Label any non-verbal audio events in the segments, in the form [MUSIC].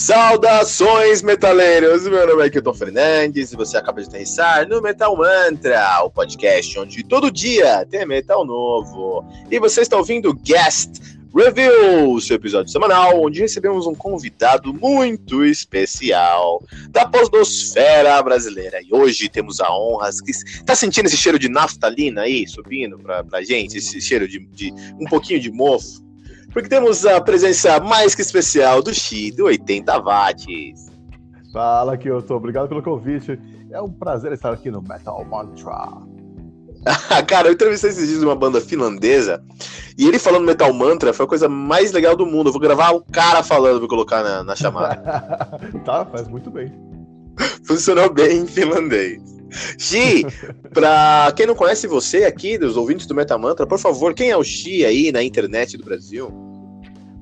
Saudações, metaleiros! Meu nome é Kilton Fernandes e você acaba de aterrissar no Metal Mantra, o podcast onde todo dia tem metal novo. E você está ouvindo Guest Review, seu episódio semanal, onde recebemos um convidado muito especial da posdosfera brasileira. E hoje temos a honra. Tá sentindo esse cheiro de naftalina aí subindo pra, pra gente? Esse cheiro de, de um pouquinho de mofo? Porque temos a presença mais que especial do Xi, do 80 watts. Fala, Kyoto. Obrigado pelo convite. É um prazer estar aqui no Metal Mantra. [LAUGHS] Cara, eu entrevistei esses dias uma banda finlandesa e ele falando Metal Mantra foi a coisa mais legal do mundo. Eu vou gravar o cara falando pra colocar na, na chamada. [LAUGHS] tá, faz muito bem. Funcionou bem em finlandês. Xi, pra quem não conhece você aqui, dos ouvintes do Metamantra, por favor, quem é o Xi aí na internet do Brasil?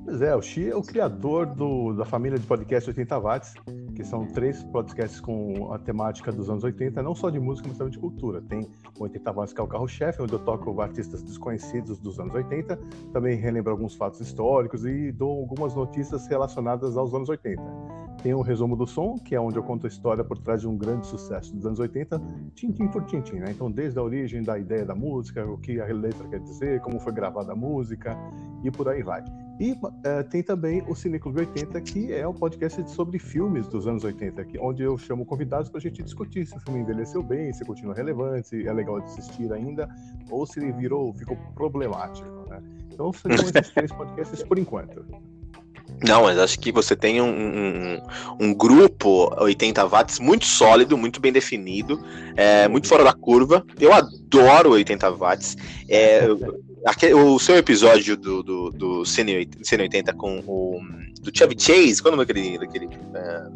Pois é, o Xi é o criador do, da família de podcast 80 watts, que são três podcasts com a temática dos anos 80, não só de música, mas também de cultura. Tem o 80 watts, que é o carro-chefe, onde eu toco artistas desconhecidos dos anos 80, também relembro alguns fatos históricos e dou algumas notícias relacionadas aos anos 80. Tem o Resumo do Som, que é onde eu conto a história por trás de um grande sucesso dos anos 80, tintim por tintim, né? Então, desde a origem da ideia da música, o que a letra quer dizer, como foi gravada a música e por aí vai. E uh, tem também o Cineclube 80, que é um podcast sobre filmes dos anos 80, aqui, onde eu chamo convidados para a gente discutir se o filme envelheceu bem, se continua relevante, se é legal de assistir ainda, ou se ele virou, ficou problemático. Né? Então seriam esses [LAUGHS] três podcasts por enquanto. Não, mas acho que você tem um, um, um, grupo 80 watts muito sólido, muito bem definido, é, muito fora da curva. Eu adoro 80 watts. É, aquele, o seu episódio do, do, do Cine 80 com o do Chevy Chase, quando é daquele, daquele, é,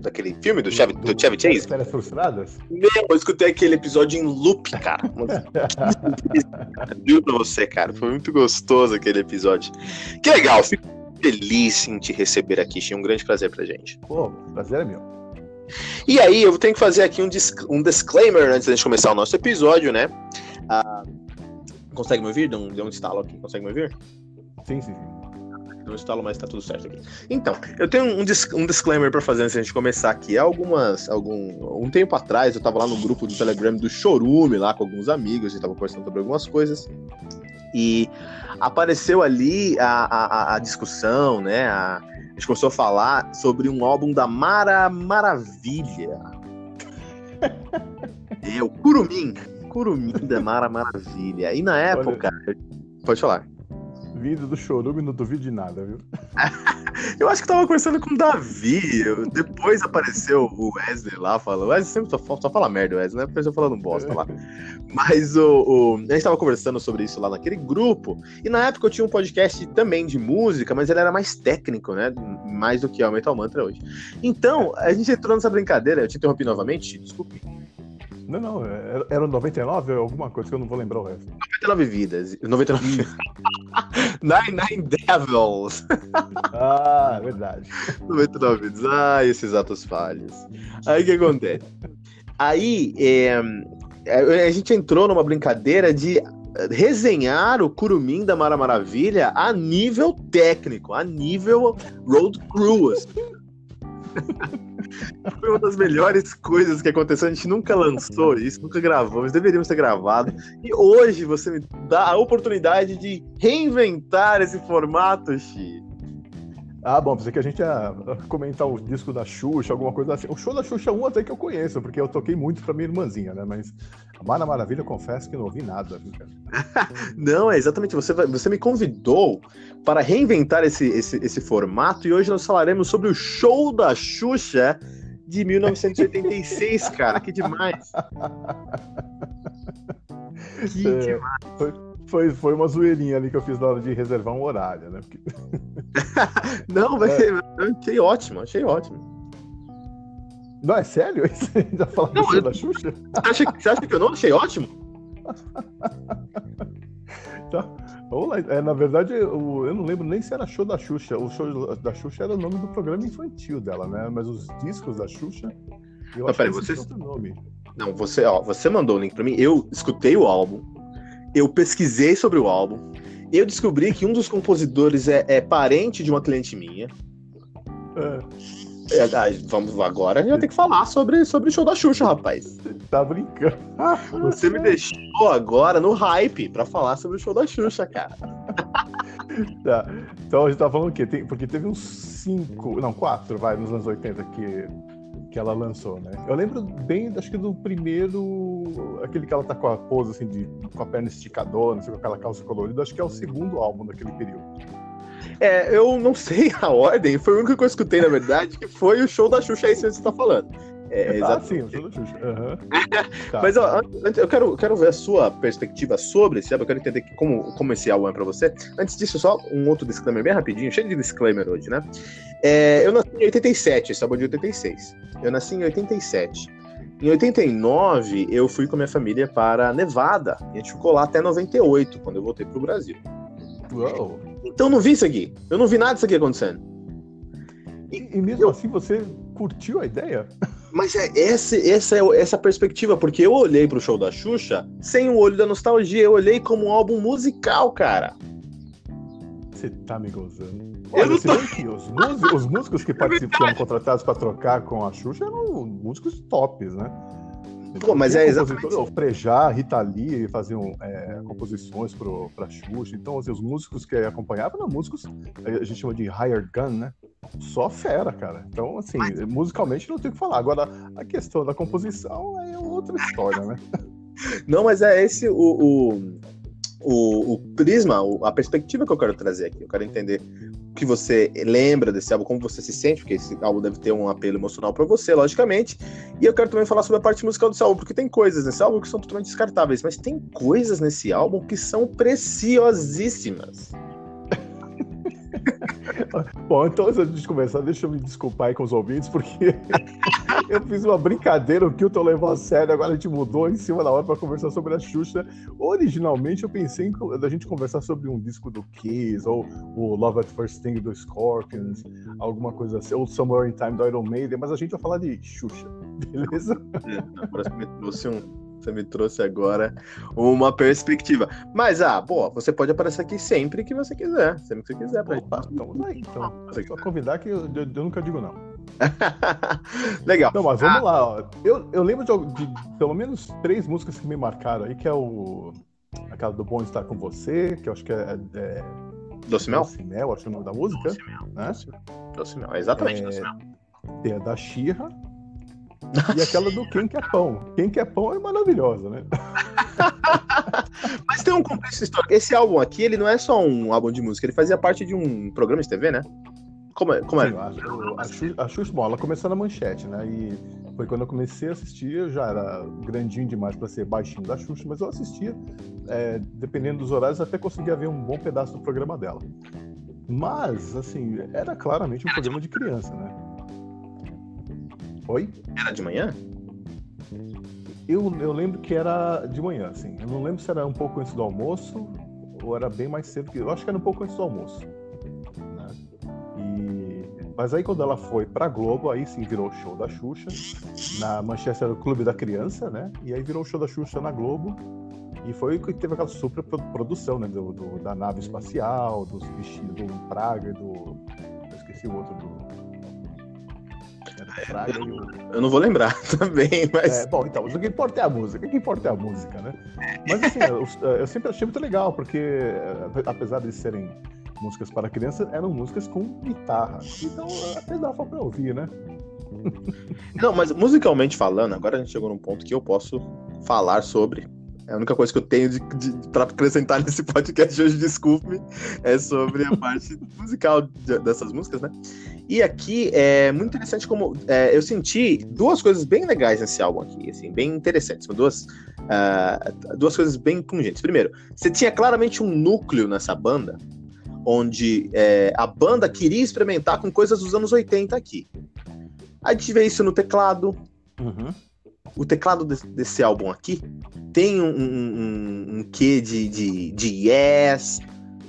daquele filme do Chevy, do, do Chevy Chase? Férias Frustradas? Meu, eu escutei aquele episódio em loop, cara. [LAUGHS] Juro pra você, cara. Foi muito gostoso aquele episódio. Que legal, fico feliz em te receber aqui, Xi. Um grande prazer pra gente. Pô, prazer é meu. E aí, eu tenho que fazer aqui um, um disclaimer antes da gente começar o nosso episódio, né? Ah, consegue me ouvir? Deu um, deu um estalo aqui. Consegue me ouvir? Sim, sim, sim. Não instalo, mas tá tudo certo aqui. Então, eu tenho um, dis um disclaimer para fazer antes da gente começar aqui. Algumas, algum, um tempo atrás, eu tava lá no grupo do Telegram do Chorume, lá com alguns amigos, a gente tava conversando sobre algumas coisas. E apareceu ali a, a, a discussão, né? A, a gente começou a falar sobre um álbum da Mara Maravilha. é, o Curumim. Curumim da Mara Maravilha. E na época. Olha, pode falar. Vindo do chorume, não duvido de nada, viu? [LAUGHS] eu acho que tava conversando com o Davi. Depois apareceu o Wesley lá falando. O Wesley sempre só, só fala merda, Wesley, né? Apareceu falando bosta lá. Mas o, o, a gente tava conversando sobre isso lá naquele grupo. E na época eu tinha um podcast também de música, mas ele era mais técnico, né? Mais do que é o Metal Mantra hoje. Então, a gente entrou nessa brincadeira. Eu te interrompi novamente, desculpe. Não, não, era 99 ou alguma coisa que eu não vou lembrar o resto. 99 vidas. 99. 99 [LAUGHS] Devils. Ah, verdade. 99 vidas. Ah, esses atos falhos. Aí o que acontece? Aí é, a gente entrou numa brincadeira de resenhar o Curumim da Mara Maravilha a nível técnico, a nível road crew. [LAUGHS] Foi uma das melhores coisas que aconteceu. A gente nunca lançou isso, nunca gravou, mas deveríamos ter gravado. E hoje você me dá a oportunidade de reinventar esse formato, Xi. Ah, bom, pensei que a gente ia comentar o disco da Xuxa, alguma coisa assim. O show da Xuxa 1 até que eu conheço, porque eu toquei muito pra minha irmãzinha, né? Mas a Mara Maravilha, eu confesso que não ouvi nada. [LAUGHS] não, é exatamente. Você, você me convidou para reinventar esse, esse, esse formato e hoje nós falaremos sobre o show da Xuxa de 1986, cara. Que demais. [LAUGHS] Que é, demais. Foi, foi, foi uma zoeirinha ali que eu fiz na hora de reservar um horário, né? Porque... [LAUGHS] Não, mas é. achei ótimo, achei ótimo. Não, é sério? [LAUGHS] Você já falou não, eu... da Xuxa? Você acha, você acha que eu não achei ótimo? [LAUGHS] tá. Vamos lá. É, na verdade, eu, eu, não lembro nem se era show da Xuxa. O show da Xuxa era o nome do programa infantil dela, né? Mas os discos da Xuxa. Eu não, peraí, você... outro nome. Não, você, ó, você mandou o link pra mim. Eu escutei o álbum eu pesquisei sobre o álbum. Eu descobri que um dos compositores é, é parente de uma cliente minha. É. É, vamos agora, a gente vai ter que falar sobre, sobre o show da Xuxa, rapaz. Tá brincando. Você me deixou agora no hype para falar sobre o show da Xuxa, cara. [LAUGHS] Tá. Então a gente tá falando o quê? Tem, porque teve uns cinco, não, quatro, vai, nos anos 80 que que ela lançou, né? Eu lembro bem, acho que do primeiro, aquele que ela tá com a pose assim de com a perna esticadora, com aquela calça colorida, acho que é o segundo álbum daquele período. É, eu não sei a [LAUGHS] ordem, foi o único que eu escutei, na verdade, que foi o show da Xuxa, aí que você tá falando. É, ah, sim, o show da Xuxa. Uhum. [LAUGHS] tá. Mas ó, eu quero, quero ver a sua perspectiva sobre esse álbum, eu quero entender como, como esse álbum é pra você. Antes disso, só um outro disclaimer bem rapidinho, cheio de disclaimer hoje, né? É, eu nasci em 87, esse álbum é de 86. Eu nasci em 87. Em 89, eu fui com a minha família para Nevada. E a gente ficou lá até 98, quando eu voltei pro Brasil. Uou. Então não vi isso aqui. Eu não vi nada disso aqui acontecendo. E, e mesmo eu... assim você curtiu a ideia? [LAUGHS] Mas é essa, essa, é essa perspectiva, porque eu olhei pro show da Xuxa sem o olho da nostalgia, eu olhei como um álbum musical, cara. Você tá me gozando. Olha, você tô... que os, músicos, os músicos que [LAUGHS] é participaram, contratados para trocar com a Xuxa eram músicos tops, né? Pô, mas é exatamente. O Frejá, Rita Lee faziam é, composições pro, pra Xuxa. Então, assim, os músicos que acompanhavam eram músicos, a gente chama de hired gun, né? Só fera, cara. Então, assim, mas... musicalmente não tem o que falar. Agora, a questão da composição é outra história, né? [LAUGHS] Não, mas é esse o, o, o, o prisma, a perspectiva que eu quero trazer aqui. Eu quero entender que você lembra desse álbum, como você se sente, porque esse álbum deve ter um apelo emocional para você, logicamente. E eu quero também falar sobre a parte musical desse álbum, porque tem coisas nesse álbum que são totalmente descartáveis, mas tem coisas nesse álbum que são preciosíssimas. Bom, então antes de começar, deixa eu me desculpar aí com os ouvintes, porque [LAUGHS] eu fiz uma brincadeira, o Kilton levou a sério, agora a gente mudou em cima da hora para conversar sobre a Xuxa. Originalmente eu pensei em da gente conversar sobre um disco do Kiss, ou o Love at First Thing do Scorpions, alguma coisa assim, ou Somewhere in Time do Iron Maiden, mas a gente vai falar de Xuxa, [LAUGHS] beleza? É, um você me trouxe agora uma perspectiva. Mas, ah, pô, você pode aparecer aqui sempre que você quiser. Sempre que você quiser. Pra Opa, então aí, então. É só convidar que eu, eu, nunca digo não. [LAUGHS] Legal. Não, mas vamos ah. lá. Ó. Eu, eu lembro de, de, pelo menos três músicas que me marcaram aí, que é o. Aquela do Bom Estar Com Você, que eu acho que é. é Doce Mel? Doce Mel, acho que é o nome da música. Doce Mel. Né? Doce Mel, exatamente, é, Doce Mel. Tem a da Xirra, e aquela do Quem Quer Pão. Quem Quer Pão é maravilhosa, né? [LAUGHS] Mas tem um contexto histórico. Esse álbum aqui, ele não é só um álbum de música, ele fazia parte de um programa de TV, né? Como é? Como é? Sim, a, a, a Xuxa, bom, ela começou na manchete, né? E foi quando eu comecei a assistir, eu já era grandinho demais para ser baixinho da Xuxa, mas eu assistia, é, dependendo dos horários, até conseguia ver um bom pedaço do programa dela. Mas, assim, era claramente um programa de criança, né? Oi? Era de manhã? Eu, eu lembro que era de manhã, assim. Eu não lembro se era um pouco antes do almoço ou era bem mais cedo. que Eu acho que era um pouco antes do almoço. Né? E... Mas aí quando ela foi pra Globo, aí sim virou o show da Xuxa. Na Manchester era o Clube da Criança, né? E aí virou o show da Xuxa na Globo. E foi que teve aquela super produção, né? Do, do da nave espacial, dos bichinhos do Praga e do. Eu esqueci o outro do. Praga eu, o... eu não vou lembrar [LAUGHS] também, mas. É, bom, então, o que importa é a música. O que importa é a música, né? Mas assim, eu, eu sempre achei muito legal, porque apesar de serem músicas para criança, eram músicas com guitarra. Então até dava pra ouvir, né? Não, mas musicalmente falando, agora a gente chegou num ponto que eu posso falar sobre. É a única coisa que eu tenho de, de, para acrescentar [LAUGHS] nesse podcast hoje, desculpe-me, é sobre a parte musical de, dessas músicas, né? E aqui é muito interessante como é, eu senti duas coisas bem legais nesse álbum aqui, assim, bem interessantes. Duas, uh, duas coisas bem pungentes. Primeiro, você tinha claramente um núcleo nessa banda, onde é, a banda queria experimentar com coisas dos anos 80 aqui. A gente vê isso no teclado. Uhum. O teclado desse, desse, álbum aqui tem um, um, um, quê de, de, de Yes,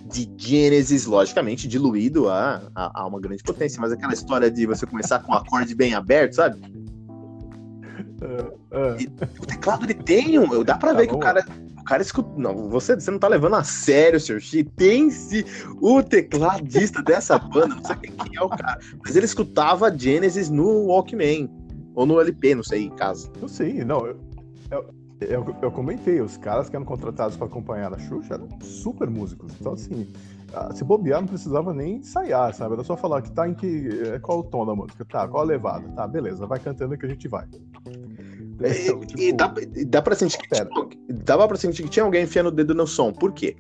de Genesis, logicamente, diluído a, a, a, uma grande potência, mas aquela história de você começar com um acorde bem aberto, sabe? Uh, uh. E, o teclado ele tem um. Dá pra tá ver bom. que o cara. O cara escuta. Não, você, você não tá levando a sério, Sr. Xi. Tem-se o tecladista dessa banda, não sei quem é o cara, mas ele escutava Genesis no Walkman. Ou no LP, não sei, em casa. Eu sei, não. Eu, eu, eu, eu, comentei, os caras que eram contratados para acompanhar a Xuxa eram super músicos. Então, assim, ah, se bobear, não precisava nem ensaiar, sabe? Era só falar que tá em que. É, qual o tom da música? Tá, qual a levada? Tá, beleza, vai cantando que a gente vai. Então, tipo... E dá, dá pra sentir que tinha, dava pra sentir que tinha alguém enfiando o dedo no som. Por quê?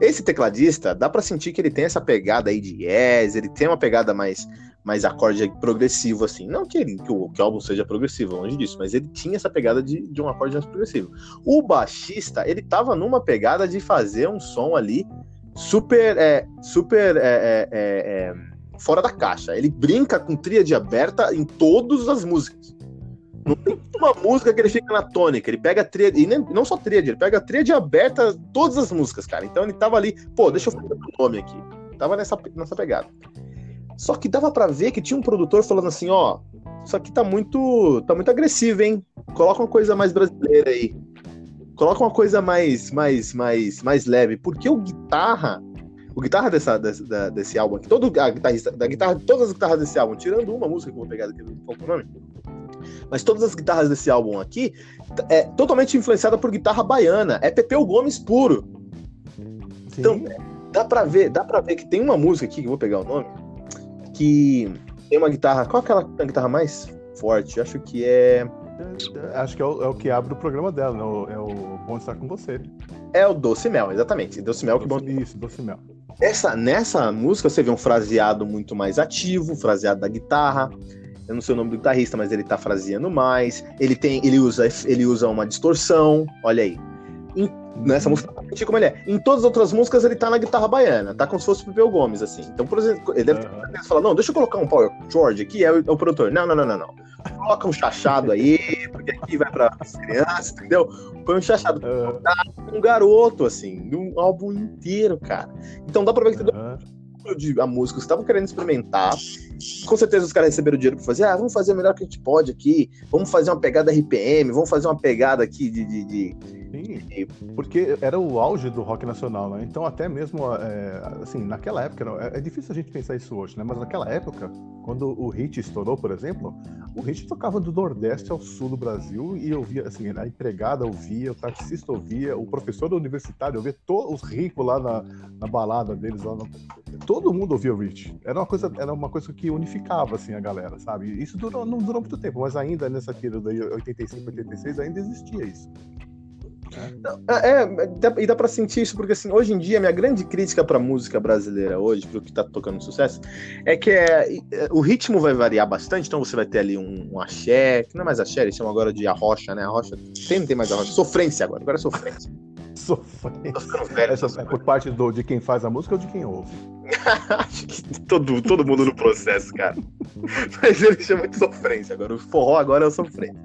Esse tecladista, dá pra sentir que ele tem essa pegada aí de yes, ele tem uma pegada mais mais acorde progressivo, assim. Não que, ele, que, o, que o álbum seja progressivo, longe disso, mas ele tinha essa pegada de, de um acorde mais progressivo. O baixista, ele tava numa pegada de fazer um som ali super, é, super é, é, é, é fora da caixa. Ele brinca com tríade aberta em todas as músicas. Não tem uma música que ele fica na tônica, ele pega a e não só tríade, ele pega a aberta todas as músicas, cara. Então ele tava ali, pô, deixa eu fazer o nome aqui. Tava nessa, nessa pegada. Só que dava para ver que tinha um produtor falando assim, ó, isso aqui tá muito, tá muito agressivo, hein? Coloca uma coisa mais brasileira aí. Coloca uma coisa mais, mais, mais, mais leve, porque o guitarra, o guitarra dessa, dessa desse álbum todo a guitarrista, da guitarra, todas as guitarras desse álbum, tirando uma música que eu vou pegar aqui, qual é o nome? Mas todas as guitarras desse álbum aqui é totalmente influenciada por guitarra baiana, é Pepeu Gomes puro. Sim. Então, dá para ver, dá para ver que tem uma música aqui que eu vou pegar o nome que tem uma guitarra. Qual é aquela guitarra mais forte? Acho que é. Acho que é o, é o que abre o programa dela, né? É o Bom Estar Com Você. É o Doce Mel, exatamente. Doce Mel Doce, que bom. Isso, Doce Mel. Essa, nessa música você vê um fraseado muito mais ativo, fraseado da guitarra. Eu não sei o nome do guitarrista, mas ele tá fraseando mais. Ele tem, ele usa, ele usa uma distorção. Olha aí. Em nessa música como ele é. Em todas as outras músicas ele tá na guitarra baiana, tá como se fosse o Pepeu Gomes, assim. Então, por exemplo, ele deve ter falado, não, deixa eu colocar um Power George aqui, é o, é o, produtor. Não, não, não, não, não. Coloca um chachado aí, porque aqui vai para as crianças, entendeu? Põe um chachado. Uhum. Um garoto, assim, um álbum inteiro, cara. Então dá pra ver que uhum de a música, estavam querendo experimentar. Com certeza os caras receberam dinheiro para fazer. Ah, vamos fazer o melhor que a gente pode aqui. Vamos fazer uma pegada RPM, vamos fazer uma pegada aqui de. de, de... Sim, porque era o auge do rock nacional, né? Então, até mesmo, é, assim, naquela época, é, é difícil a gente pensar isso hoje, né? Mas naquela época, quando o hit estourou, por exemplo, o hit tocava do Nordeste ao Sul do Brasil e eu via, assim, a empregada ouvia, o taxista ouvia, o professor universitário ouvia, todos os ricos lá na, na balada deles, lá no, todo mundo ouvia o Rich. Era uma coisa, era uma coisa que unificava assim a galera, sabe? Isso durou, não durou muito tempo, mas ainda nessa período aí, 85, 86, ainda existia isso. É, é, e dá pra sentir isso, porque assim, hoje em dia, minha grande crítica pra música brasileira hoje, pro que tá tocando sucesso, é que é, é, o ritmo vai variar bastante, então você vai ter ali um, um axé, que não é mais axé, eles chamam agora de arrocha, né? Arrocha, tem, não tem mais arrocha, sofrência agora, agora é sofrência. Sofrência. Velho, Essa, é por parte do, de quem faz a música ou de quem ouve? Acho que todo, todo mundo no processo, cara. Mas ele chama de sofrência. Agora, o forró agora é o sofrência.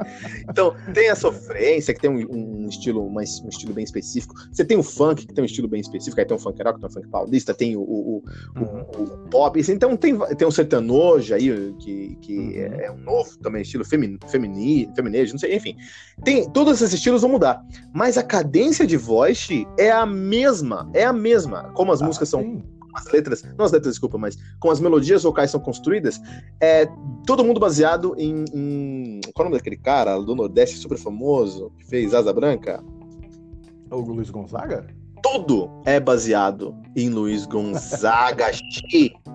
Então, tem a sofrência, que tem um, um estilo mais, um estilo bem específico. Você tem o funk, que tem um estilo bem específico. Aí tem o funk rock, tem o funk paulista, tem o, o, o, uhum. o pop. Então, tem, tem o sertanojo aí, que, que uhum. é um novo também, estilo femini, femini, feminejo, não sei, enfim. Tem, todos esses estilos vão mudar. Mas a cadência de voz é a mesma. É a mesma. Como as ah, músicas são sim as letras, não as letras, desculpa, mas como as melodias vocais são construídas, é todo mundo baseado em, em qual é o nome daquele cara do Nordeste super famoso que fez Asa Branca? O Luiz Gonzaga? Tudo é baseado em Luiz Gonzaga. [LAUGHS]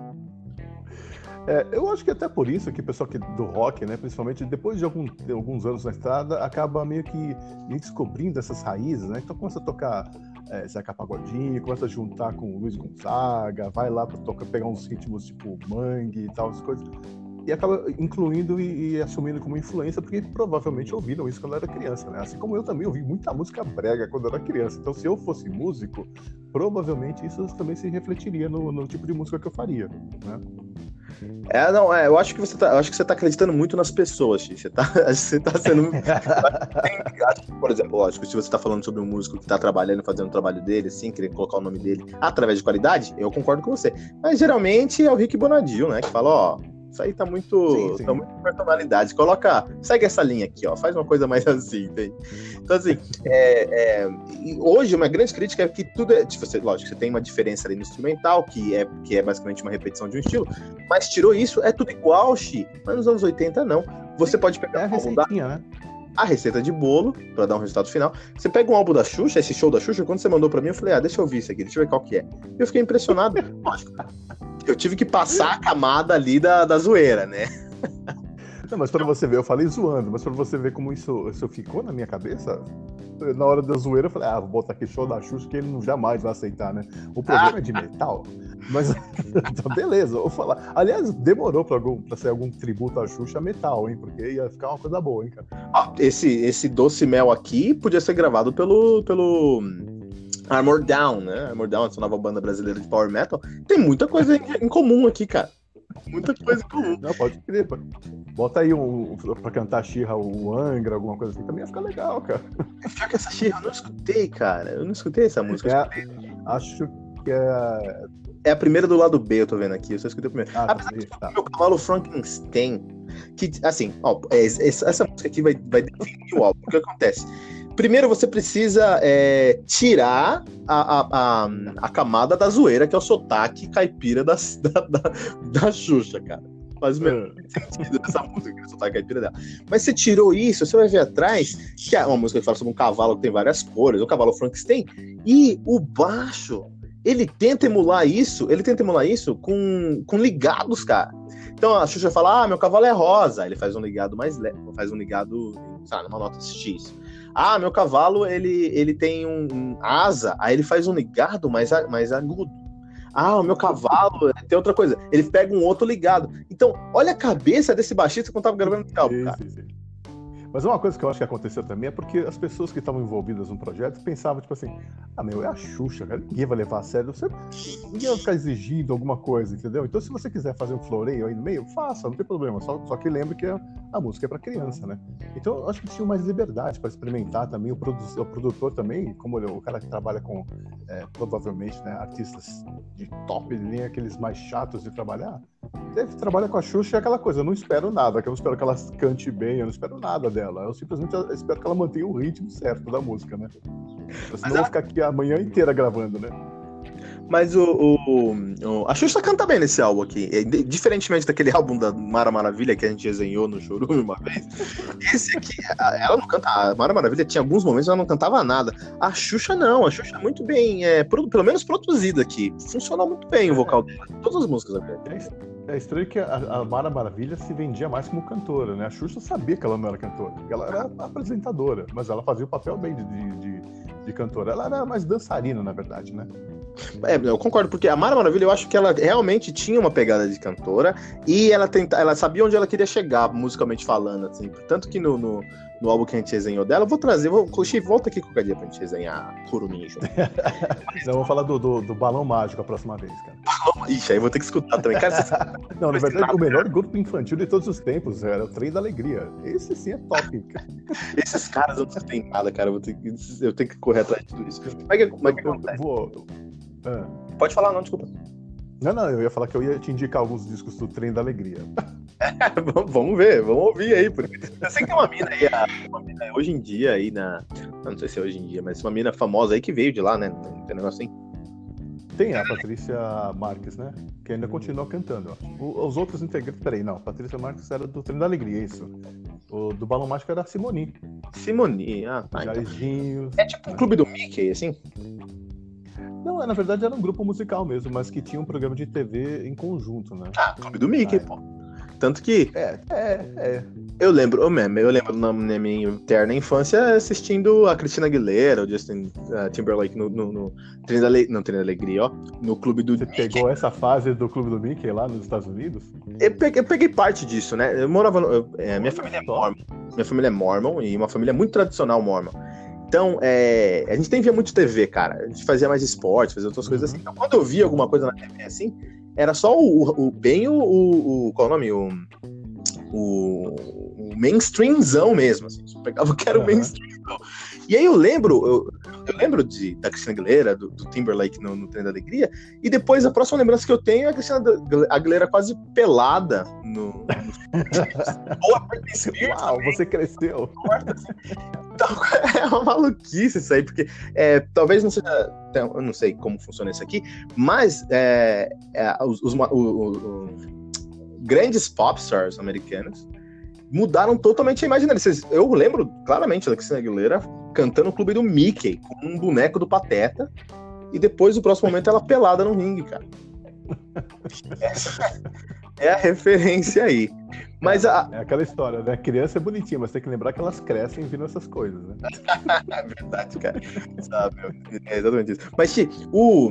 É, eu acho que até por isso que o pessoal que, do rock, né, principalmente depois de, algum, de alguns anos na estrada, acaba meio que descobrindo essas raízes, né? Então começa a tocar é, Zeca Pagodinho, começa a juntar com o Luiz Gonzaga, vai lá para tocar, pegar uns ritmos tipo mangue e tal, as coisas. E acaba incluindo e, e, assumindo como influência, porque provavelmente ouviram isso quando era criança, né? Assim como eu também ouvi muita música brega quando era criança. Então, se eu fosse músico, provavelmente isso também se refletiria no, no tipo de música que eu faria, né? É, não, é, eu acho que você tá, acho que você tá acreditando muito nas pessoas, Xi. Você tá, [LAUGHS] você tá sendo. [LAUGHS] por exemplo, lógico, se você tá falando sobre um músico que tá trabalhando, fazendo o trabalho dele, assim, querendo colocar o nome dele através de qualidade, eu concordo com você. Mas geralmente é o Rick Bonadil, né? Que fala, ó, isso aí tá muito, sim, sim. tá muito personalidade. Coloca, segue essa linha aqui, ó, faz uma coisa mais [LAUGHS] assim, tem. Então, assim, é, é, hoje uma grande crítica é que tudo é, tipo, você, lógico, você tem uma diferença ali no instrumental, que é, que é basicamente uma repetição de um estilo, mas tirou isso, é tudo igual, Xi. Mas nos anos 80, não. Você pode pegar é a receitinha, né? A receita de bolo para dar um resultado final. Você pega um álbum da Xuxa, esse show da Xuxa, quando você mandou para mim, eu falei, ah, deixa eu ouvir isso aqui, deixa eu ver qual que é. Eu fiquei impressionado. [LAUGHS] eu tive que passar a camada ali da, da zoeira, né? Não, mas para você ver, eu falei zoando, mas para você ver como isso, isso ficou na minha cabeça, na hora da zoeira eu falei, ah, vou botar aqui show da Xuxa que ele não jamais vai aceitar, né? O programa é de metal, mas [LAUGHS] então, beleza, vou falar. Aliás, demorou pra, algum, pra ser algum tributo à Xuxa metal, hein? Porque ia ficar uma coisa boa, hein, cara? Ah, esse, esse doce mel aqui podia ser gravado pelo, pelo Armor Down, né? Armor Down, essa nova banda brasileira de power metal. Tem muita coisa em comum aqui, cara. Muita coisa comum. Não, pode crer. Bota aí um, pra cantar Xirra, o Angra, alguma coisa assim, também ia ficar legal, cara. Pior que essa Xirra eu não escutei, cara. Eu não escutei essa música. É, acho que é. É a primeira do lado B, eu tô vendo aqui. Eu só escutei o primeiro. Ah, Apesar de tá. meu cavalo Frankenstein, que, assim, ó, é, essa música aqui vai, vai definir o álbum. O que acontece? Primeiro você precisa é, tirar a, a, a, a, camada da zoeira, que é o sotaque caipira da, [LAUGHS] da, da, da Xuxa, cara. Faz o menor é. sentido dessa música, é o sotaque caipira dela. Mas você tirou isso, você vai ver atrás, que é uma música que fala sobre um cavalo que tem várias cores, o cavalo Frankenstein, e o baixo, ele tenta emular isso, ele tenta emular isso com, com ligados, cara. Então a Xuxa fala, ah, meu cavalo é rosa. Ele faz um ligado mais leve, faz um ligado, sabe, numa nota X. Ah, meu cavalo ele, ele tem um, um asa, aí ele faz um ligado mais, mais agudo. Ah, o meu cavalo tem outra coisa. Ele pega um outro ligado. Então, olha a cabeça desse baixista quando tava gravando o álbum, cara. Sim, sim. Mas uma coisa que eu acho que aconteceu também é porque as pessoas que estavam envolvidas no projeto pensavam, tipo assim, ah, meu, é a Xuxa, cara, ninguém vai levar a sério, você, ninguém vai ficar exigindo alguma coisa, entendeu? Então, se você quiser fazer um floreio aí no meio, faça, não tem problema, só, só que lembre que a, a música é para criança, né? Então, eu acho que tinha mais liberdade para experimentar também, o, produ o produtor também, como ele, o cara que trabalha com, é, provavelmente, né, artistas de top de linha, aqueles mais chatos de trabalhar, trabalha com a Xuxa é aquela coisa, eu não espero nada, que eu não espero que ela cante bem, eu não espero nada dela. Eu simplesmente espero que ela mantenha o ritmo certo da música, né? Senão eu vou ficar aqui a manhã inteira gravando, né? Mas o, o, o, A Xuxa canta bem nesse álbum aqui. Diferentemente daquele [LAUGHS] álbum da Mara Maravilha que a gente desenhou no Chorume uma vez. Esse aqui, ela não canta. A Mara Maravilha tinha alguns momentos ela não cantava nada. A Xuxa não. A Xuxa é muito bem, é, pelo menos produzida aqui. Funciona muito bem o vocal dela. Todas as músicas aqui. É estranho que a, Mara Maravilha se vendia mais como cantora, né? A Xuxa sabia que ela não era cantora, ela era apresentadora, mas ela fazia o papel bem de, de, de, de cantora. Ela era mais dançarina, na verdade, né? É, eu concordo, porque a Mara Maravilha, eu acho que ela realmente tinha uma pegada de cantora e ela tenta, ela sabia onde ela queria chegar, musicalmente falando, assim. Tanto que no, no, no álbum que a gente resenhou dela, eu vou trazer, vou, Chief, volta aqui qualquer dia pra gente resenhar Kurumin junto. Não, vou falar do, do, do, Balão Mágico a próxima vez, cara. Balão, ixi, aí vou ter que escutar também. Cara, você... [LAUGHS] Não, na verdade, o melhor grupo infantil de todos os tempos era o Trem da Alegria. Esse sim é top, cara. [LAUGHS] Esses caras não tem nada, cara. Eu, vou ter eu tenho que correr atrás de tudo isso. Como é que, que acontece? Vou... Ah. Pode falar, não, desculpa. Não, não, eu ia falar que eu ia te indicar alguns discos do Trem da Alegria. [LAUGHS] vamos ver, vamos ouvir aí. Porque eu sei que tem uma mina aí, uma mina hoje em dia aí na. Não sei se é hoje em dia, mas uma mina famosa aí que veio de lá, né? Tem negócio assim. Tem a Patrícia Marques, né? Que ainda continua cantando. O, os outros integrantes. Peraí, não. Patrícia Marques era do Trem da Alegria, isso. O do Balão Mágico era Simoni. Simoni, ah, tá. Então. É tipo um clube do Mickey, assim? Não, é, na verdade era um grupo musical mesmo, mas que tinha um programa de TV em conjunto, né? Ah, Clube do Mickey, ah, pô. Tanto que. É, é, é. Eu lembro, eu, mesmo, eu lembro na, na minha eterna infância assistindo a Cristina Aguilera, o Justin uh, Timberlake no, no, no Trem da não, Trem da Alegria, ó. No clube do Você Mickey. pegou essa fase do clube do Mickey lá nos Estados Unidos? Eu peguei, eu peguei parte disso, né? Eu morava. No, eu, é, minha família é mormon. Minha família é mormon e uma família muito tradicional mormon. Então, é, a gente nem via muito TV, cara. A gente fazia mais esporte, fazia outras uhum. coisas assim. Então, quando eu via alguma coisa na TV assim, era só o, o bem o, o, o, Qual é o nome? O, o, o mainstreamzão mesmo. Assim. Só pegava o que era uhum. o mainstreamzão. E aí eu lembro, eu, eu lembro de, da Cristina Aguilera, do, do Timberlake no, no Trem da Alegria, e depois a próxima lembrança que eu tenho é a Cristina Aguilera quase pelada no. no... Ou a Britney Spears. Uau, você cresceu. Então, [LAUGHS] é uma maluquice isso aí, porque é, talvez não seja. Eu não sei como funciona isso aqui, mas é, é, os, os, os grandes popstars americanos mudaram totalmente a imagem deles. Eu lembro claramente da Cristina Aguilera cantando o clube do Mickey, com um boneco do Pateta, e depois, no próximo momento, ela pelada no ringue, cara. [LAUGHS] é a [LAUGHS] referência aí. Mas a... É aquela história, né? A criança é bonitinha, mas tem que lembrar que elas crescem vindo essas coisas, né? é [LAUGHS] verdade, cara. Sabe? É exatamente isso. Mas, o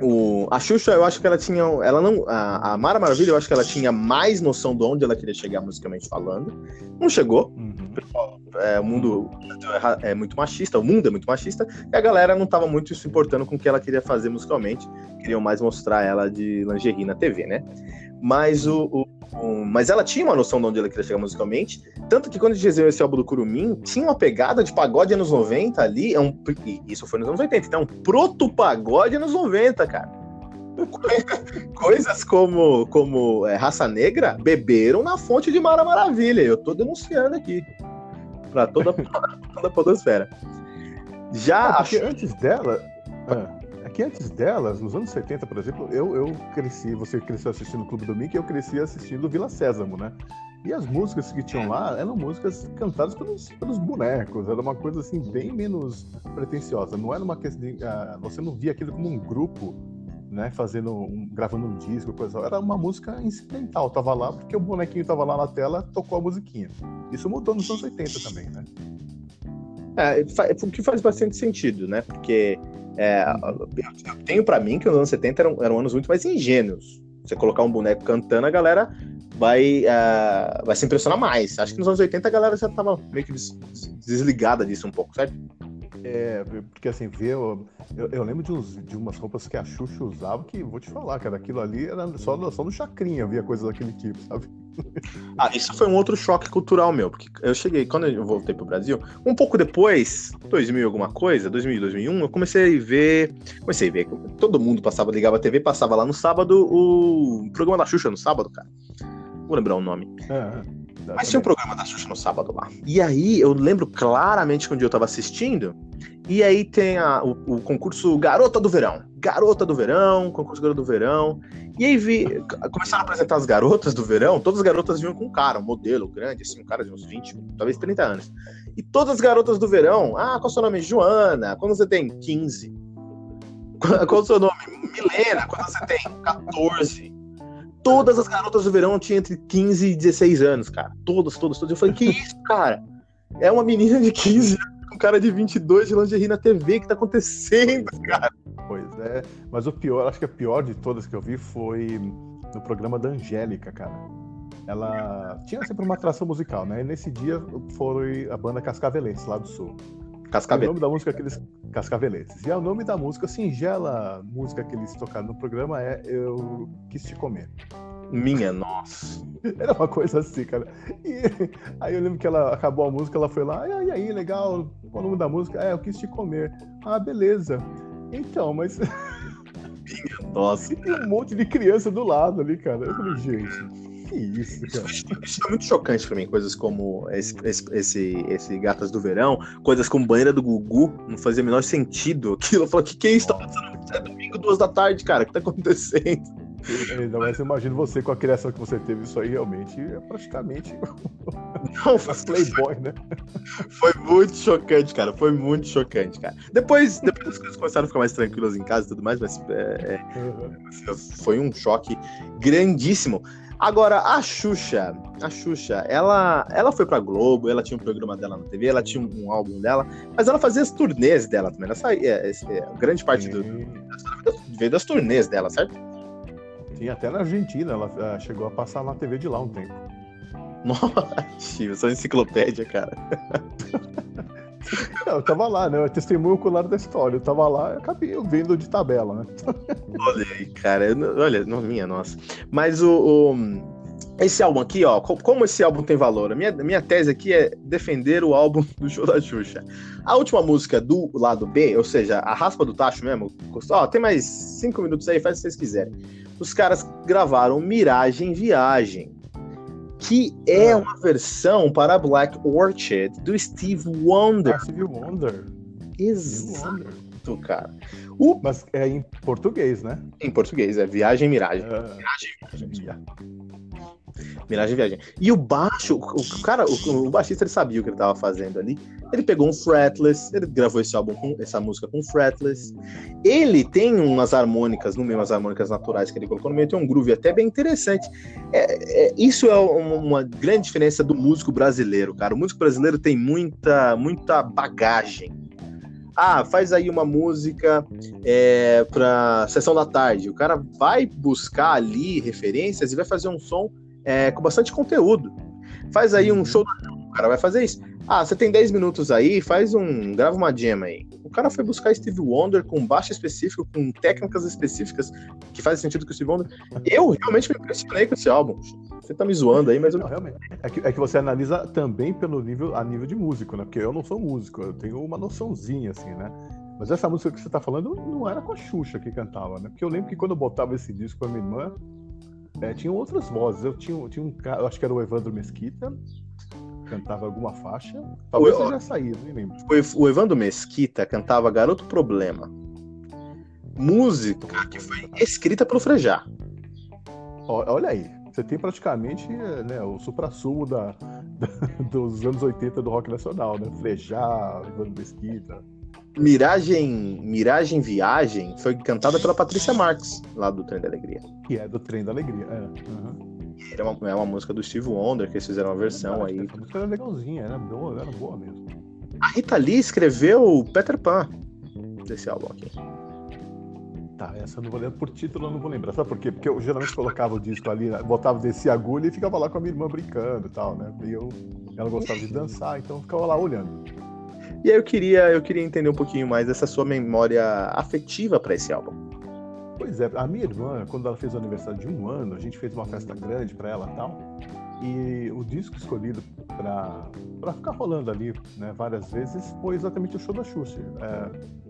o, a Xuxa, eu acho que ela tinha. Ela não. A, a, Mara Maravilha, eu acho que ela tinha mais noção de onde ela queria chegar musicalmente falando. Não chegou. Uhum. É, o mundo é muito machista, o mundo é muito machista, e a galera não estava muito se importando com o que ela queria fazer musicalmente. Queriam mais mostrar ela de lingerie na TV, né? Mas o, o um, mas ela tinha uma noção de onde ela queria chegar musicalmente. Tanto que quando a gente desenhou esse álbum do Curumim, tinha uma pegada de pagode anos 90 ali. É um, isso foi nos anos 80, então, proto-pagode anos 90, cara. [LAUGHS] Coisas como, como é, Raça Negra beberam na fonte de Mara Maravilha. Eu tô denunciando aqui. Pra toda, [LAUGHS] toda a podosfera. Já. Ah, porque antes dela. Ah que antes delas, nos anos 70, por exemplo, eu, eu cresci, você cresceu assistindo o Clube do Mickey, eu cresci assistindo Vila Sésamo, né? E as músicas que tinham lá eram músicas cantadas pelos, pelos bonecos, era uma coisa assim bem menos pretensiosa. Não era uma questão de, uh, você não via aquilo como um grupo, né, fazendo um, gravando um disco, coisa. Era uma música incidental, tava lá porque o bonequinho tava lá na tela, tocou a musiquinha. Isso mudou nos anos 80 também, né? É, o que faz bastante sentido, né? Porque é, eu tenho para mim que os anos 70 eram, eram anos muito mais ingênuos. Você colocar um boneco cantando, a galera vai, uh, vai se impressionar mais. Acho que nos anos 80 a galera já tava meio que desligada disso um pouco, certo? É, porque assim, ver. Eu, eu, lembro de, uns, de umas roupas que a Xuxa usava que, vou te falar, cara, aquilo ali era só, só no Chacrinha, via coisas daquele tipo, sabe? Ah, isso foi um outro choque cultural meu, porque eu cheguei, quando eu voltei pro Brasil, um pouco depois, 2000 alguma coisa, 2000, 2001, eu comecei a ver, comecei a ver, todo mundo passava, ligava a TV, passava lá no sábado o programa da Xuxa no sábado, cara. Vou lembrar o nome. É, Mas tinha um programa da Xuxa no sábado lá. E aí eu lembro claramente que um dia eu tava assistindo, e aí tem a, o, o, concurso Garota do Verão. Garota do Verão, concurso Garota do Verão. E aí vi, começaram a apresentar as garotas do verão, todas as garotas vinham com um cara, um modelo grande, assim, um cara de uns 20, talvez 30 anos. E todas as garotas do verão, ah, qual é o seu nome? Joana, quando você tem 15? Qual, é o seu nome? Milena, quando você tem 14? Todas as garotas do verão tinham entre 15 e 16 anos, cara. Todas, todas, todas. Eu falei, que isso, cara? É uma menina de 15 anos com cara de 22 de lingerie na TV. O que tá acontecendo, cara? Pois é. Mas o pior, acho que a pior de todas que eu vi foi no programa da Angélica, cara. Ela tinha sempre uma atração musical, né? E nesse dia foi a banda Cascaveletes, lá do Sul. Cascaveletes. O nome da música é aqueles Cascaveletes. E é o nome da música, singela música que eles tocaram no programa é Eu Quis Te Comer. Minha nossa. [LAUGHS] Era uma coisa assim, cara. E [LAUGHS] aí eu lembro que ela acabou a música, ela foi lá, e aí, legal, o nome da música? É, eu quis te comer. Ah, beleza. Então, mas. [LAUGHS] Minha nossa. E tem um monte de criança do lado ali, cara. Eu falei, gente. Que isso, cara. Isso é muito chocante pra mim, coisas como esse, esse, esse, Gatas do Verão, coisas como Banheira do Gugu, não fazia o menor sentido. Aquilo, eu falei, o que, que é isso? Tá passando é domingo, duas da tarde, cara, o que tá acontecendo? [LAUGHS] Ainda mais eu imagino você com a criação que você teve, isso aí realmente é praticamente [LAUGHS] Não, foi Playboy, né? Foi muito chocante, cara. Foi muito chocante, cara. Depois, depois as coisas começaram a ficar mais tranquilas em casa e tudo mais, mas é, é, foi um choque grandíssimo. Agora, a Xuxa, a Xuxa, ela, ela foi pra Globo, ela tinha um programa dela na TV, ela tinha um, um álbum dela, mas ela fazia as turnês dela também. Ela saía, é, é, grande parte do, veio das turnês dela, certo? Sim, até na Argentina, ela uh, chegou a passar na TV de lá um tempo. Nossa, eu sou enciclopédia, cara. [LAUGHS] Não, eu tava lá, né? Eu testemunho ocular da história. Eu tava lá, eu acabei vendo de tabela, né? [LAUGHS] Olha aí, cara. Olha, não, minha nossa. Mas o, o, esse álbum aqui, ó, como esse álbum tem valor? A minha, minha tese aqui é defender o álbum [LAUGHS] do show da Xuxa. A última música do lado B, ou seja, a raspa do tacho mesmo, ó, tem mais cinco minutos aí, faz o que vocês quiserem. Os caras gravaram Miragem Viagem que é ah. uma versão para Black Orchid do Steve Wonder. Ah, Steve Wonder. Exato, cara. O... Mas é em português, né? Em português, é Viagem Miragem. Uh... Miragem, Miragem. Miragem Viagem. E o baixo, o, cara, o, o, baixista ele sabia o que ele estava fazendo ali. Ele pegou um fretless, ele gravou esse álbum com essa música com fretless. Ele tem umas harmônicas no meio, umas harmônicas naturais que ele colocou no meio, tem um groove até bem interessante. É, é, isso é uma, uma, grande diferença do músico brasileiro, cara. O músico brasileiro tem muita, muita bagagem. Ah, faz aí uma música é, para sessão da tarde. O cara vai buscar ali referências e vai fazer um som é, com bastante conteúdo. Faz aí um uhum. show, o cara vai fazer isso. Ah, você tem 10 minutos aí, faz um. grava uma jam aí. O cara foi buscar Steve Wonder com baixo específico, com técnicas específicas que fazem sentido com o Steve Wonder. Eu realmente me impressionei com esse álbum. Você tá me zoando aí, mas eu. Não, realmente. É que, é que você analisa também pelo nível, a nível de músico, né? Porque eu não sou músico, eu tenho uma noçãozinha, assim, né? Mas essa música que você tá falando não era com a Xuxa que cantava, né? Porque eu lembro que quando eu botava esse disco com a minha irmã, é, tinham outras vozes. Eu tinha, tinha um cara, acho que era o Evandro Mesquita, cantava alguma faixa. Talvez o, já saía, nem lembro. O, o Evandro Mesquita cantava Garoto Problema. Música que foi escrita pelo Frejá. Olha aí, você tem praticamente né, o supra-sumo da, da, dos anos 80 do rock nacional, né? Frejá, Evandro Mesquita. Miragem, Miragem Viagem foi cantada pela Patrícia Marques, lá do Trem da Alegria. Que é do Trem da Alegria, é. Uhum. É uma, é uma música do Steve Wonder, que eles fizeram uma versão aí. Essa música era legalzinha, era boa, era boa mesmo. A Rita Lee escreveu Peter Pan desse álbum aqui. Tá, essa eu não vou lembrar. Por título eu não vou lembrar. Sabe por quê? Porque eu geralmente colocava o disco ali, botava desse agulha e ficava lá com a minha irmã brincando e tal, né? E eu, ela gostava de dançar, então eu ficava lá olhando. E aí eu queria, eu queria entender um pouquinho mais dessa sua memória afetiva para esse álbum. Pois é, a minha irmã, quando ela fez o aniversário de um ano, a gente fez uma festa grande para ela e tal. E o disco escolhido para ficar rolando ali né, várias vezes foi exatamente o show da Xuxa. É,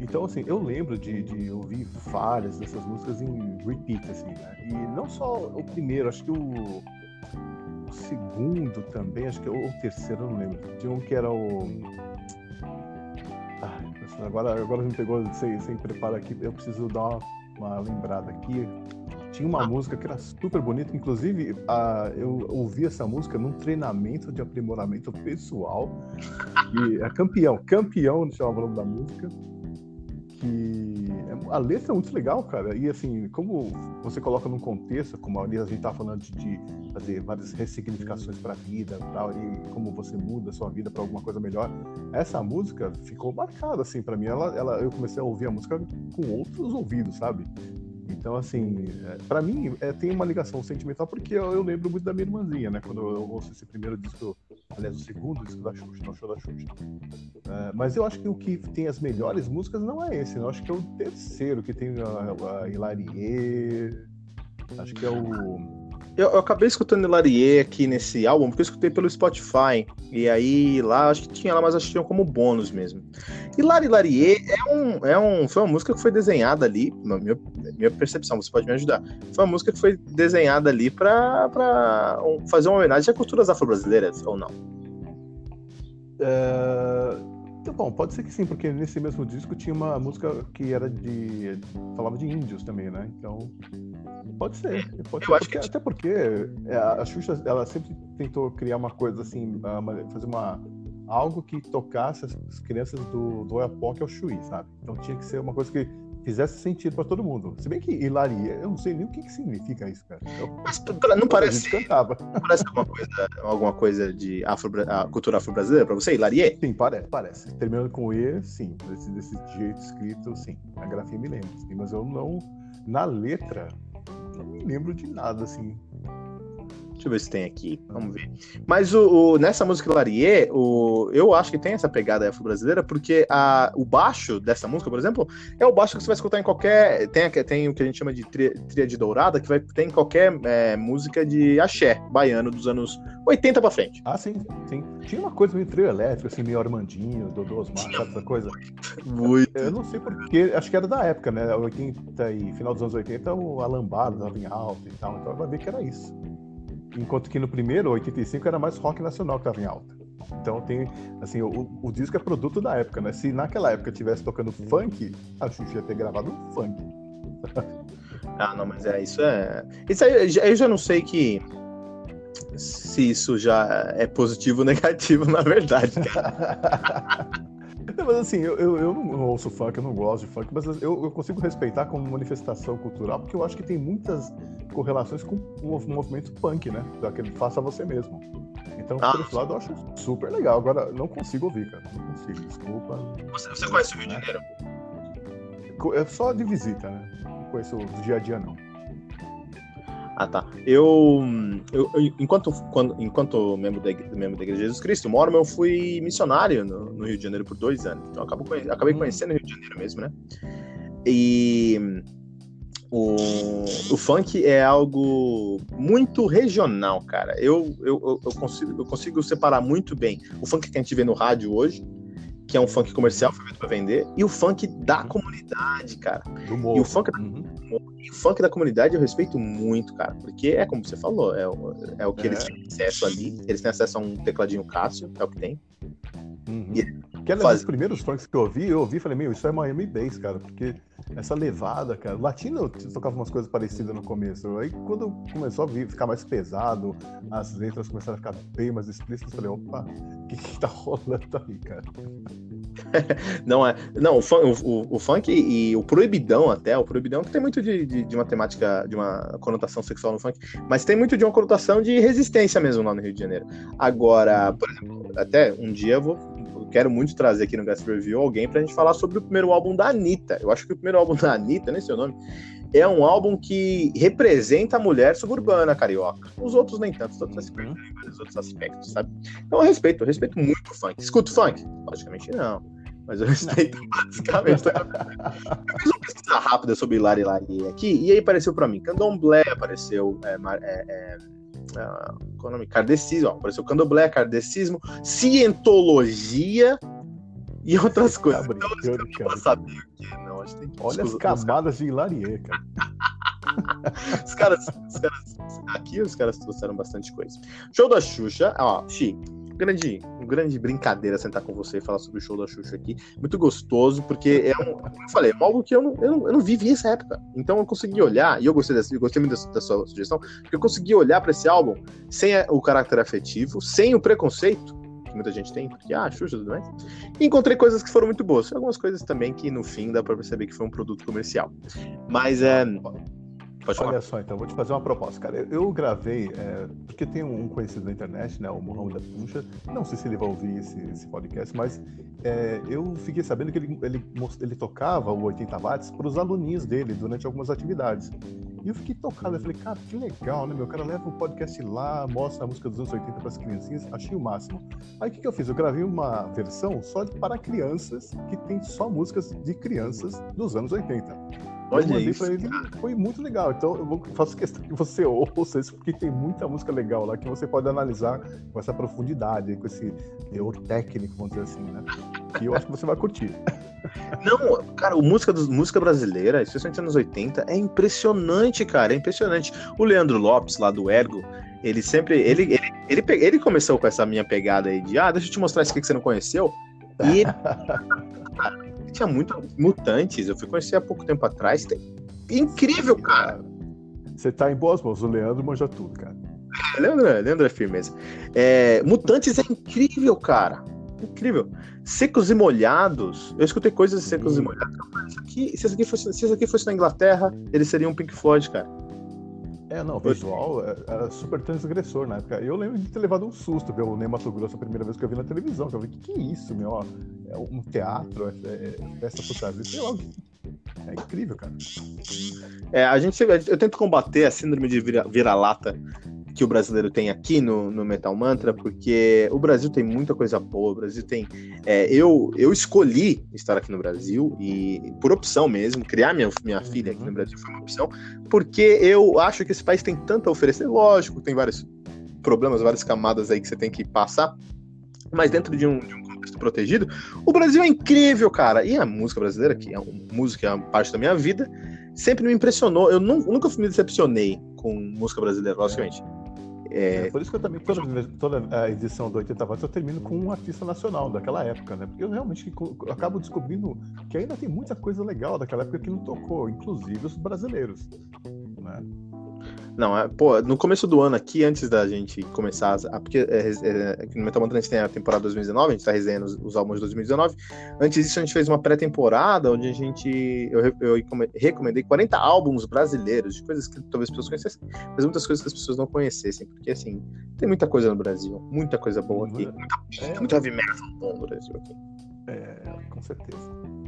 então, assim, eu lembro de, de, ouvir várias dessas músicas em repeat, assim, né? E não só o primeiro, acho que o, o segundo também, acho que ou o terceiro, não lembro. Tinha um que era o agora, agora me pegou sem, sem preparo aqui, eu preciso dar uma, uma lembrada aqui. Tinha uma ah. música que era super bonita, inclusive a, eu ouvi essa música num treinamento de aprimoramento pessoal. [LAUGHS] E é campeão, campeão, chamava o nome da música. Que a letra é muito legal, cara. E assim, como você coloca num contexto, como a gente tá falando de fazer várias ressignificações para a vida, tal, e como você muda a sua vida para alguma coisa melhor, essa música ficou marcada assim para mim. Ela, ela, eu comecei a ouvir a música com outros ouvidos, sabe? Então, assim, é, para mim é, tem uma ligação sentimental porque eu, eu, lembro muito da minha irmãzinha, né? Quando eu ouço esse primeiro disco, aliás, o segundo disco da Xuxa, não show da Xuxa. É, mas eu acho que o que tem as melhores músicas não é esse, eu acho que é o terceiro, que tem a, a Hilarie, acho que é o eu, eu, acabei escutando Hilarie aqui nesse álbum, porque eu escutei pelo Spotify. E aí lá, acho que tinha lá, mas acho que tinha como bônus mesmo. Hilari Hilarie é um, é um, foi uma música que foi desenhada ali, na minha, minha percepção, você pode me ajudar. Foi uma música que foi desenhada ali para fazer uma homenagem a culturas afro-brasileiras, ou não? É... Bom, pode ser que sim, porque nesse mesmo disco tinha uma música que era de. falava de índios também, né? Então. Pode ser. Pode ser porque, que... Até porque é, a Xuxa ela sempre tentou criar uma coisa assim, fazer uma algo que tocasse as crianças do, do Oiapoque ao Chuí, sabe? Então tinha que ser uma coisa que fizesse sentido para todo mundo. Se bem que hilaria, eu não sei nem o que, que significa isso, cara. Eu, Mas não parece. Cantava. [LAUGHS] Parece alguma coisa, alguma coisa de afro, a cultura afro-brasileira para você, hilarie? Sim, parece, parece. Terminando com E, sim. Desse, desse jeito escrito, sim. A grafia me lembra. Sim, mas eu não. Na letra, não me lembro de nada, assim. Deixa eu ver se tem aqui. Vamos ver. Mas o, o nessa música Larie, o, eu acho que tem essa pegada afro-brasileira, porque a, o baixo dessa música, por exemplo, é o baixo que você vai escutar em qualquer. Tem, tem o que a gente chama de tria, de dourada, que vai ter em qualquer é, música de axé baiano dos anos 80 pra frente. Ah, sim, sim. Tinha uma coisa meio trio elétrico, assim, meio Armandinho, Dodô Osmar, essa coisa. Muito. Eu, eu não sei porque, acho que era da época, né? 80 e final dos anos 80, o Alambado tava em alta e tal, então vai ver que era isso. Enquanto que no primeiro, 85, era mais rock nacional que estava em alta. Então tem, assim, o, o, disco é produto da época, né? Se naquela época tivesse tocando funk, a Xuxa ia ter gravado um funk. [LAUGHS] ah, não, mas é isso é. Isso aí eu já não sei que se isso já é positivo ou negativo, [LAUGHS] na verdade, cara. [LAUGHS] mas assim, eu, eu, eu, não ouço funk, eu não gosto de funk, mas eu, eu, consigo respeitar como manifestação cultural, porque eu acho que tem muitas correlações com o movimento punk, né? Daquele faça você mesmo. Então, ah, por esse lado, eu acho super legal. Agora, não consigo ouvir, cara. Não consigo, desculpa. Você, você conhece o Rio de Janeiro? É só de visita, né? Não conheço do dia a dia, não. Ah, tá. Eu, eu, eu, enquanto, quando, enquanto membro da, membro da Igreja de Jesus Cristo, moro, eu fui missionário no, no, Rio de Janeiro por dois anos. Então, acabo, acabei hum. conhecendo o Rio de Janeiro mesmo, né? E o, o funk é algo muito regional, cara. Eu, eu, eu, consigo, eu consigo separar muito bem o funk que a gente vê no rádio hoje, que é um funk comercial feito para vender, e o funk da uhum. comunidade, cara. Do e o funk da, uhum. O funk da comunidade eu respeito muito, cara, porque é como você falou, é, o, é o que é. eles têm acesso ali. Eles têm acesso a um tecladinho Cássio, é o que tem. Uhum. E, que é faz... os primeiros funks que eu ouvi, eu ouvi e falei, meu, isso é Miami Bass, cara, porque essa levada, cara. Latino tocava umas coisas parecidas no começo. Aí quando começou a vir, ficar mais pesado, as letras começaram a ficar bem mais explícitas, eu falei, opa, o que, que tá rolando aí, cara? [LAUGHS] não é. Não, o, o, o, funk e o proibidão até, o proibidão que tem muito de, de, de, uma temática, de uma conotação sexual no funk, mas tem muito de uma conotação de resistência mesmo lá no Rio de Janeiro. Agora, por exemplo, até um dia eu vou quero muito trazer aqui no Guest Review alguém pra gente falar sobre o primeiro álbum da Anitta. Eu acho que o primeiro álbum da Anitta, nem sei o nome, é um álbum que representa a mulher suburbana carioca. Os outros nem tanto, se perdem em vários outros aspectos, sabe? Então eu respeito, eu respeito muito o funk. Escuto funk? Logicamente não. Mas eu respeito não. basicamente. eu [LAUGHS] fiz uma pesquisa rápida sobre Lari Lari aqui, e aí apareceu pra mim. Candomblé apareceu. É, é, é, uh, qual é o nome? Kardecismo, ó, apareceu candomblé, kardecismo, cientologia e outras coisas. Tá brincando, então, cara. saber o que, não. Acho que tem que Olha as camadas de hilarie, cara. [LAUGHS] os, caras, os caras. Aqui os caras trouxeram bastante coisa. Show da Xuxa, ó, Xi, grande, grande brincadeira sentar com você e falar sobre o show da Xuxa aqui. Muito gostoso, porque é um, como eu falei, é algo que eu não, eu não, eu não vivi essa época. Então eu consegui olhar, e eu gostei, dessa, eu gostei muito dessa, da sua sugestão, porque eu consegui olhar para esse álbum sem o caráter afetivo, sem o preconceito, que muita gente tem, porque, ah, Xuxa tudo mais. E encontrei coisas que foram muito boas. Algumas coisas também que, no fim, dá pra perceber que foi um produto comercial. Mas é. Pode falar. Olha só, então, vou te fazer uma proposta, cara. Eu, gravei, é, porque tem um conhecido na internet, né, o Mohamed da Xuxa. Não sei se ele vai ouvir esse, esse podcast, mas é, eu fiquei sabendo que ele, ele, ele tocava o 80 watts para os aluninhos dele durante algumas atividades. E eu fiquei tocado, eu falei, cara, que legal, né, meu? O cara leva o podcast lá, mostra a música dos anos 80 para as criancinhas, achei o máximo. Aí o que, que eu fiz? Eu gravei uma versão só para crianças, que tem só músicas de crianças dos anos 80. Olha isso. Ele, foi muito legal. Então eu faço questão que você [LAUGHS] ouça isso, porque tem muita música legal lá que você pode analisar com essa profundidade, com esse teor técnico, vamos dizer assim, né? Que eu acho que você vai curtir. [LAUGHS] Não, cara, o música, dos, música brasileira, especialmente nos anos 80, é impressionante, cara. É impressionante. O Leandro Lopes, lá do Ergo, ele sempre. Ele, ele, ele, ele começou com essa minha pegada aí de ah, deixa eu te mostrar isso aqui que você não conheceu. [LAUGHS] E tinha muito mutantes. Eu fui conhecer há pouco tempo atrás. Incrível, cara. Você tá em boas mãos. O Leandro manja tudo, cara. Leandro, Leandro é firmeza. É, mutantes é incrível, cara. Incrível. Secos e molhados. Eu escutei coisas de secos e molhados. Isso aqui, se, isso aqui fosse, se isso aqui fosse na Inglaterra, ele seria um Pink Floyd, cara. É, não, o visual era super transgressor na época. Eu lembro de ter levado um susto ver o Ney Mato Grosso a primeira vez que eu vi na televisão. Que eu falei, que que é isso, meu? É um teatro, é, é, é festa fantasia, sei lá. É incrível, cara. É, a gente, eu tento combater a síndrome de vira-lata que o brasileiro tem aqui no, no Metal Mantra, porque o Brasil tem muita coisa boa, o Brasil tem. É, eu, eu escolhi estar aqui no Brasil, e por opção mesmo, criar minha, minha uhum. filha aqui no Brasil foi uma opção, porque eu acho que esse país tem tanto a oferecer. Lógico, tem vários problemas, várias camadas aí que você tem que passar, mas dentro de um, de um contexto protegido, o Brasil é incrível, cara. E a música brasileira, que é uma música, é parte da minha vida, sempre me impressionou. Eu nunca me decepcionei com música brasileira, logicamente. É... é... por isso que eu também, toda, toda a edição do 80 Watts, eu termino com um artista nacional daquela época, né? Porque eu realmente acabo descobrindo que ainda tem muita coisa legal daquela época que não tocou, inclusive os brasileiros, né? Não, é, pô, no começo do ano aqui, antes da gente começar, a, porque é, é, no Metal Mantra a gente tem a temporada 2019, a gente tá resenhando os, os álbuns de 2019. Antes disso, a gente fez uma pré-temporada onde a gente. Eu, eu, recomendei 40 álbuns brasileiros, de coisas que talvez as pessoas conhecessem, mas muitas coisas que as pessoas não conhecessem, porque assim, tem muita coisa no Brasil, muita coisa boa aqui, muita, é. muito heavy metal bom no Brasil aqui. É, com certeza.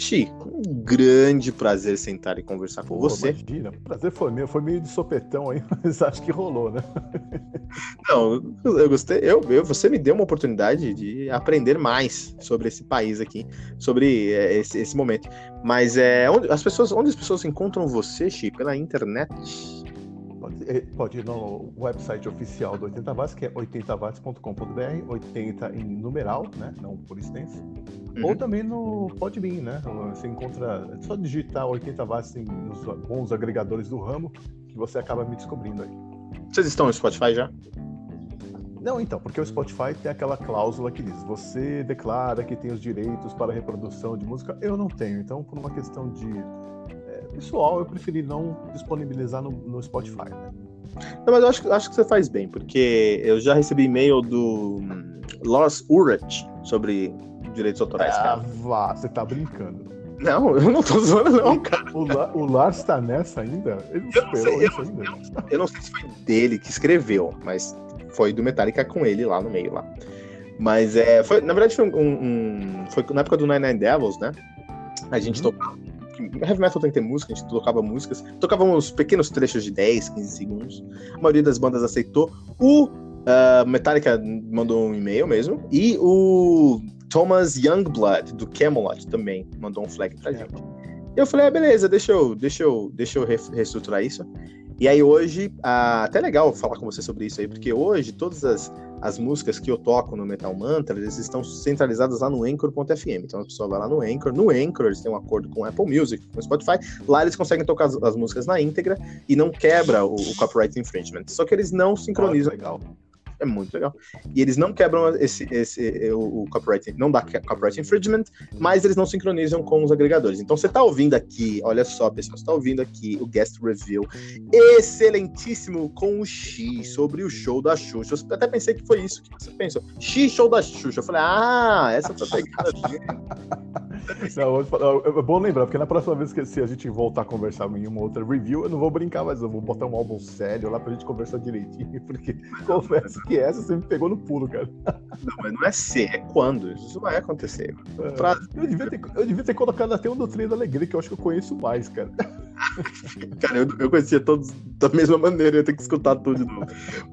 Xi, um grande prazer sentar e conversar com Pô, você. Imagina, prazer foi meu, foi meio de sopetão aí, [LAUGHS] mas acho que rolou, né? Não, eu gostei, eu, eu, você me deu uma oportunidade de aprender mais sobre esse país aqui, sobre é, esse, esse momento. Mas é, onde, as pessoas, onde as pessoas encontram você, Xi? Pela internet? É, pode ir no website oficial do 80 Watts, que é 80watts.com.br, 80 em numeral, né? Não por extenso. Uhum. Ou também no Podbean, né? Você encontra. É só digitar 80 Watts nos bons agregadores do ramo que você acaba me descobrindo aí. Vocês estão no Spotify já? Não, então, porque o Spotify tem aquela cláusula que diz: você declara que tem os direitos para reprodução de música. Eu não tenho. Então, por uma questão de pessoal, eu preferi não disponibilizar no, no Spotify, né? Não, mas eu acho, acho que você faz bem, porque eu já recebi e-mail do hum, Lars Ulrich sobre direitos autorais, ah, cara. vá, você tá brincando. Não, eu não tô zoando, não, cara. O, La, o Lars tá nessa ainda? Ele eu esperou sei, isso eu, ainda? Eu, eu, não sei se foi dele que escreveu, mas foi do Metallica com ele lá no meio lá. Mas é, foi, na verdade foi um, um foi na época do Nine Nine Devils, né? A gente uhum. tocava heavy metal tem que ter música, a gente tocava músicas, tocava uns pequenos trechos de 10, 15 segundos. A maioria das bandas aceitou. O uh, Metallica mandou um e-mail mesmo, e o Thomas Youngblood, do Camelot, também mandou um flag pra gente. Eu falei, ah, beleza, deixa eu, deixa eu, deixa eu reestruturar isso. E aí hoje, ah, até legal falar com você sobre isso aí, porque hoje todas as, as músicas que eu toco no Metal Mantra, eles estão centralizadas lá no Anchor.fm. Então a pessoa vai lá no Anchor, no Anchor eles têm um acordo com Apple Music, com Spotify, lá eles conseguem tocar as, as músicas na íntegra e não quebra o, o, copyright infringement. Só que eles não sincronizam. Ah, legal. É muito legal. E eles não quebram esse, esse o, o copyright, não dá copyright infringement, mas eles não sincronizam com os agregadores. Então você tá ouvindo aqui, olha só, pessoal, você tá ouvindo aqui o guest review excelentíssimo com o X sobre o show da Xuxa. Eu até pensei que foi isso que você pensou. X show da Xuxa. Eu falei, ah, essa foi a pegada. [LAUGHS] Não, é bom lembrar, porque na próxima vez que se a gente voltar a conversar em uma outra review, eu não vou brincar, mas eu vou botar um álbum sério lá pra gente conversar direitinho, [LAUGHS] porque confesso que essa você me pegou no pulo, cara. Não, mas não é ser, é quando. Isso vai acontecer. É, pra... eu, devia ter, eu devia ter colocado até um do Trem da Alegria, que eu acho que eu conheço mais, cara. [LAUGHS] cara, eu, eu conhecia todos da mesma maneira, eu ia ter que escutar tudo de novo.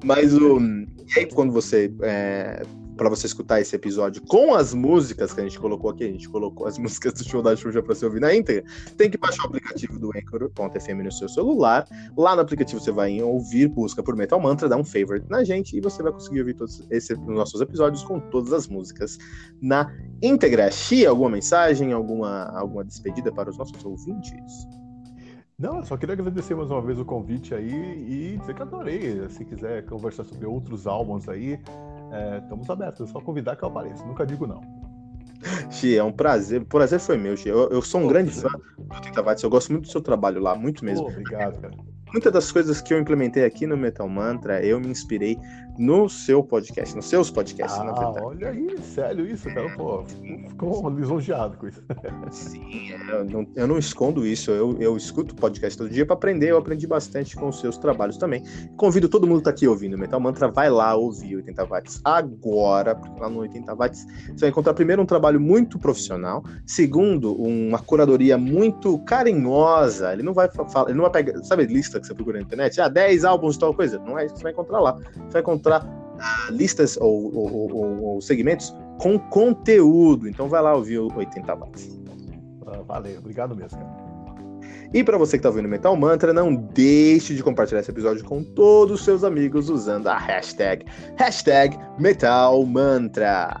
Mas o. E aí, quando você é, para você escutar esse episódio com as músicas que a gente colocou aqui, a gente colocou as [LAUGHS] músicas do show da Xuxa para você ouvir na íntegra, tem que baixar o aplicativo do Anchor.fm no seu celular. Lá no aplicativo você vai ouvir, busca por Metal Mantra, dá um favorite na gente e você vai conseguir ouvir todos esses nossos episódios com todas as músicas na íntegra. Xia, alguma mensagem, alguma, alguma despedida para os nossos ouvintes? Não, só queria agradecer mais uma vez o convite aí e dizer que adorei. Se quiser conversar sobre outros álbuns aí, é, estamos abertos, é só convidar que eu apareça, nunca digo não. Xi, é um prazer, o prazer foi meu, Xi. Eu, eu sou um Pô, grande fã do Tentavates, eu gosto muito do seu trabalho lá, muito mesmo. Pô, obrigado, cara. Muitas das coisas que eu implementei aqui no Metal Mantra, eu me inspirei no seu podcast, nos seus podcasts, ah, na verdade. Olha aí, sério isso, cara. Pô, ficou lisonjeado com isso. Sim, é, eu, não, eu não escondo isso. Eu, eu escuto podcast todo dia para aprender. Eu aprendi bastante com os seus trabalhos também. Convido todo mundo que tá aqui ouvindo o Metal Mantra, vai lá ouvir 80 watts agora, porque lá no 80 watts você vai encontrar primeiro um trabalho muito profissional, segundo, uma curadoria muito carinhosa. Ele não vai falar, ele não vai pegar, sabe, lista que você procura na internet? Ah, 10 álbuns, tal coisa. Não é isso que você vai encontrar lá. Você vai encontrar listas ou, ou, ou, ou, segmentos com conteúdo. Então vai lá ouvir o 80 watts. Uh, valeu, obrigado mesmo, cara. E para você que está ouvindo Metal Mantra, não deixe de compartilhar esse episódio com todos os seus amigos usando a hashtag, hashtag Metal Mantra.